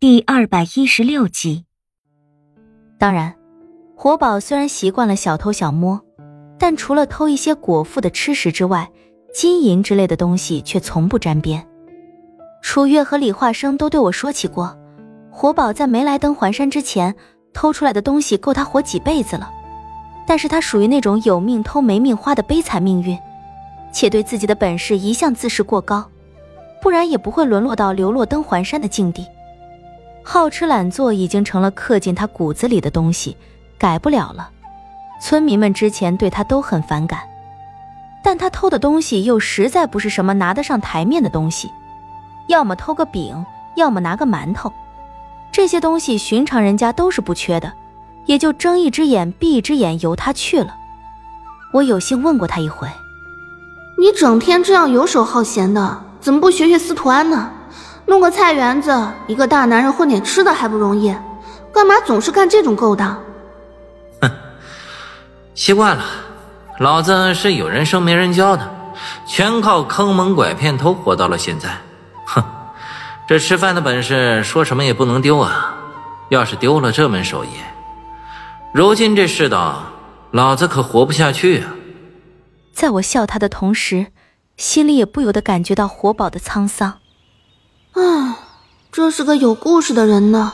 第二百一十六集。当然，活宝虽然习惯了小偷小摸，但除了偷一些果腹的吃食之外，金银之类的东西却从不沾边。楚月和李化生都对我说起过，活宝在没来登环山之前偷出来的东西够他活几辈子了。但是他属于那种有命偷没命花的悲惨命运，且对自己的本事一向自视过高，不然也不会沦落到流落登环山的境地。好吃懒做已经成了刻进他骨子里的东西，改不了了。村民们之前对他都很反感，但他偷的东西又实在不是什么拿得上台面的东西，要么偷个饼，要么拿个馒头，这些东西寻常人家都是不缺的，也就睁一只眼闭一只眼由他去了。我有幸问过他一回：“你整天这样游手好闲的，怎么不学学司徒安呢？”弄个菜园子，一个大男人混点吃的还不容易，干嘛总是干这种勾当？哼，习惯了，老子是有人生没人教的，全靠坑蒙拐骗偷活到了现在。哼，这吃饭的本事说什么也不能丢啊！要是丢了这门手艺，如今这世道，老子可活不下去啊！在我笑他的同时，心里也不由得感觉到活宝的沧桑。唉，这是个有故事的人呢。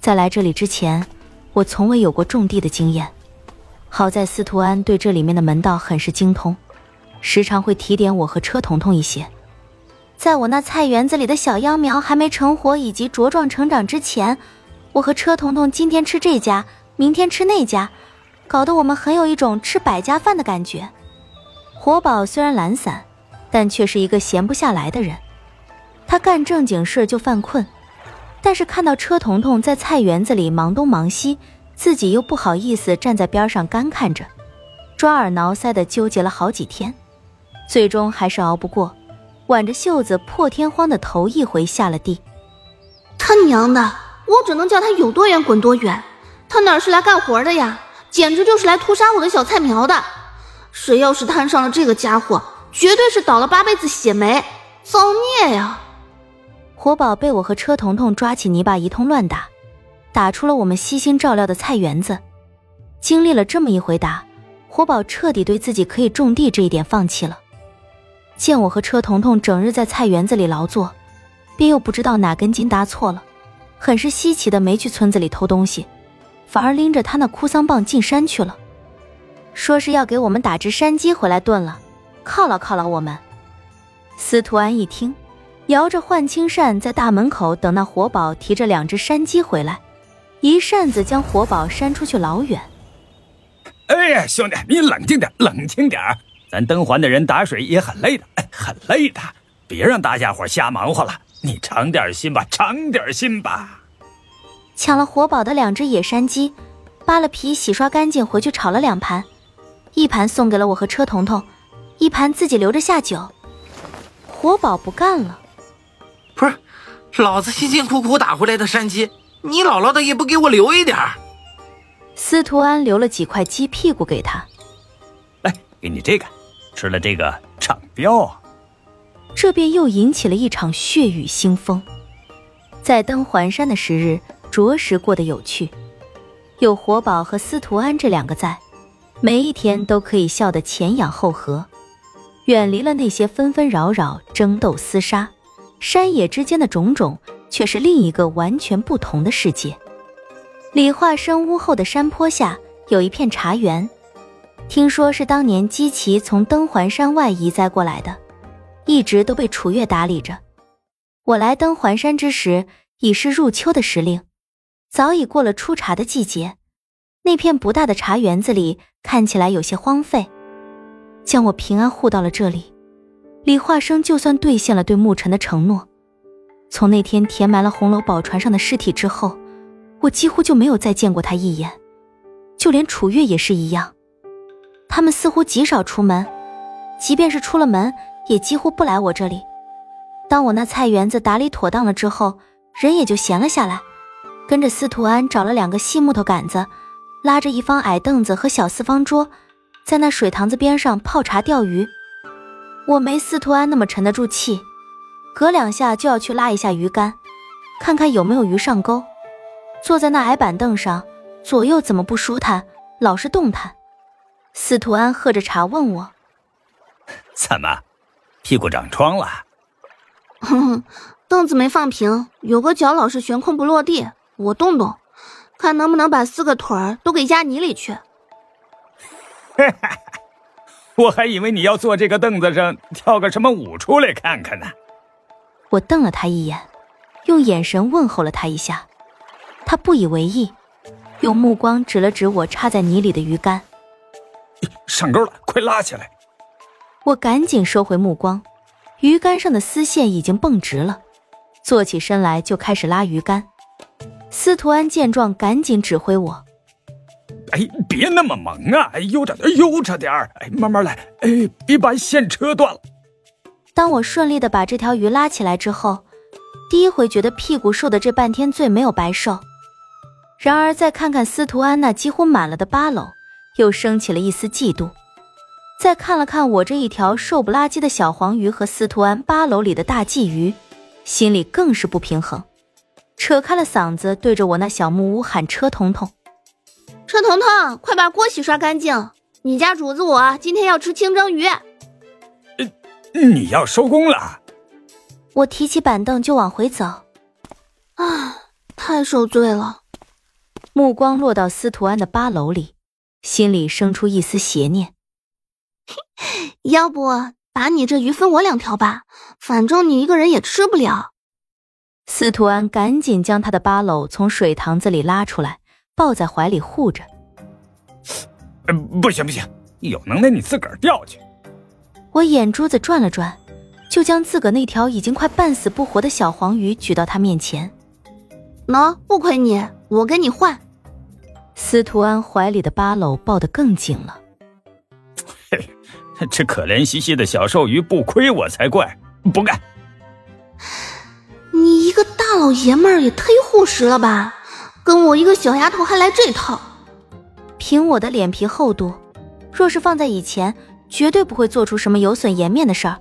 在来这里之前，我从未有过种地的经验。好在司徒安对这里面的门道很是精通，时常会提点我和车彤彤一些。在我那菜园子里的小秧苗还没成活以及茁壮成长之前，我和车彤彤今天吃这家，明天吃那家，搞得我们很有一种吃百家饭的感觉。活宝虽然懒散，但却是一个闲不下来的人。他干正经事就犯困，但是看到车彤彤在菜园子里忙东忙西，自己又不好意思站在边上干看着，抓耳挠腮的纠结了好几天，最终还是熬不过，挽着袖子破天荒的头一回下了地。他娘的，我只能叫他有多远滚多远，他哪是来干活的呀，简直就是来屠杀我的小菜苗的。谁要是摊上了这个家伙，绝对是倒了八辈子血霉，造孽呀！活宝被我和车彤彤抓起泥巴一通乱打，打出了我们悉心照料的菜园子。经历了这么一回打，活宝彻底对自己可以种地这一点放弃了。见我和车彤彤整日在菜园子里劳作，便又不知道哪根筋搭错了，很是稀奇的没去村子里偷东西，反而拎着他那哭丧棒进山去了，说是要给我们打只山鸡回来炖了，犒劳犒劳我们。司徒安一听。摇着幻青扇，在大门口等那活宝提着两只山鸡回来，一扇子将活宝扇出去老远。哎呀，兄弟，你冷静点，冷静点咱登环的人打水也很累的，很累的，别让大家伙瞎忙活了。你长点心吧，长点心吧。抢了活宝的两只野山鸡，扒了皮，洗刷干净，回去炒了两盘，一盘送给了我和车彤彤，一盘自己留着下酒。活宝不干了。老子辛辛苦苦打回来的山鸡，你姥姥的也不给我留一点儿司徒安留了几块鸡屁股给他，来，给你这个，吃了这个长膘。这便又引起了一场血雨腥风。在登环山的时日，着实过得有趣，有活宝和司徒安这两个在，每一天都可以笑得前仰后合，远离了那些纷纷扰扰、争斗厮杀。山野之间的种种，却是另一个完全不同的世界。李化生屋后的山坡下有一片茶园，听说是当年姬奇从登环山外移栽过来的，一直都被楚月打理着。我来登环山之时，已是入秋的时令，早已过了出茶的季节。那片不大的茶园子里看起来有些荒废，将我平安护到了这里。李化生就算兑现了对沐尘的承诺，从那天填埋了红楼宝船上的尸体之后，我几乎就没有再见过他一眼，就连楚月也是一样。他们似乎极少出门，即便是出了门，也几乎不来我这里。当我那菜园子打理妥当了之后，人也就闲了下来，跟着司徒安找了两个细木头杆子，拉着一方矮凳子和小四方桌，在那水塘子边上泡茶钓鱼。我没司徒安那么沉得住气，隔两下就要去拉一下鱼竿，看看有没有鱼上钩。坐在那矮板凳上，左右怎么不舒坦，老是动弹。司徒安喝着茶问我：“怎么，屁股长疮了？”哼哼，凳子没放平，有个脚老是悬空不落地，我动动，看能不能把四个腿儿都给压泥里去。哈哈，我还以为你要坐这个凳子上跳个什么舞出来看看呢。我瞪了他一眼，用眼神问候了他一下，他不以为意，用目光指了指我插在泥里的鱼竿。上钩了，快拉起来！我赶紧收回目光，鱼竿上的丝线已经绷直了，坐起身来就开始拉鱼竿。司徒安见状，赶紧指挥我：“哎，别那么猛啊！哎，悠着点，悠着点儿哎，慢慢来，哎，别把线扯断了。”当我顺利的把这条鱼拉起来之后，第一回觉得屁股受的这半天罪没有白受。然而再看看司徒安那几乎满了的八篓。又升起了一丝嫉妒，再看了看我这一条瘦不拉几的小黄鱼和司徒安八篓里的大鲫鱼，心里更是不平衡，扯开了嗓子对着我那小木屋喊：“车彤彤，车彤彤，快把锅洗刷干净！你家主子我今天要吃清蒸鱼。”你要收工了？我提起板凳就往回走，啊，太受罪了。目光落到司徒安的八楼里。心里生出一丝邪念，要不把你这鱼分我两条吧，反正你一个人也吃不了。司徒安赶紧将他的八篓从水塘子里拉出来，抱在怀里护着。不行不行，有能耐你自个儿钓去。我眼珠子转了转，就将自个那条已经快半死不活的小黄鱼举到他面前。喏，不亏你，我跟你换。司徒安怀里的八篓抱得更紧了。嘿，这可怜兮兮的小瘦鱼不亏我才怪！不干！你一个大老爷们儿也忒护食了吧？跟我一个小丫头还来这套？凭我的脸皮厚度，若是放在以前，绝对不会做出什么有损颜面的事儿。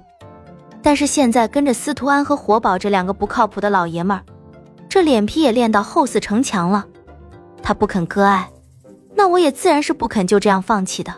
但是现在跟着司徒安和活宝这两个不靠谱的老爷们儿，这脸皮也练到厚似城墙了。他不肯割爱，那我也自然是不肯就这样放弃的。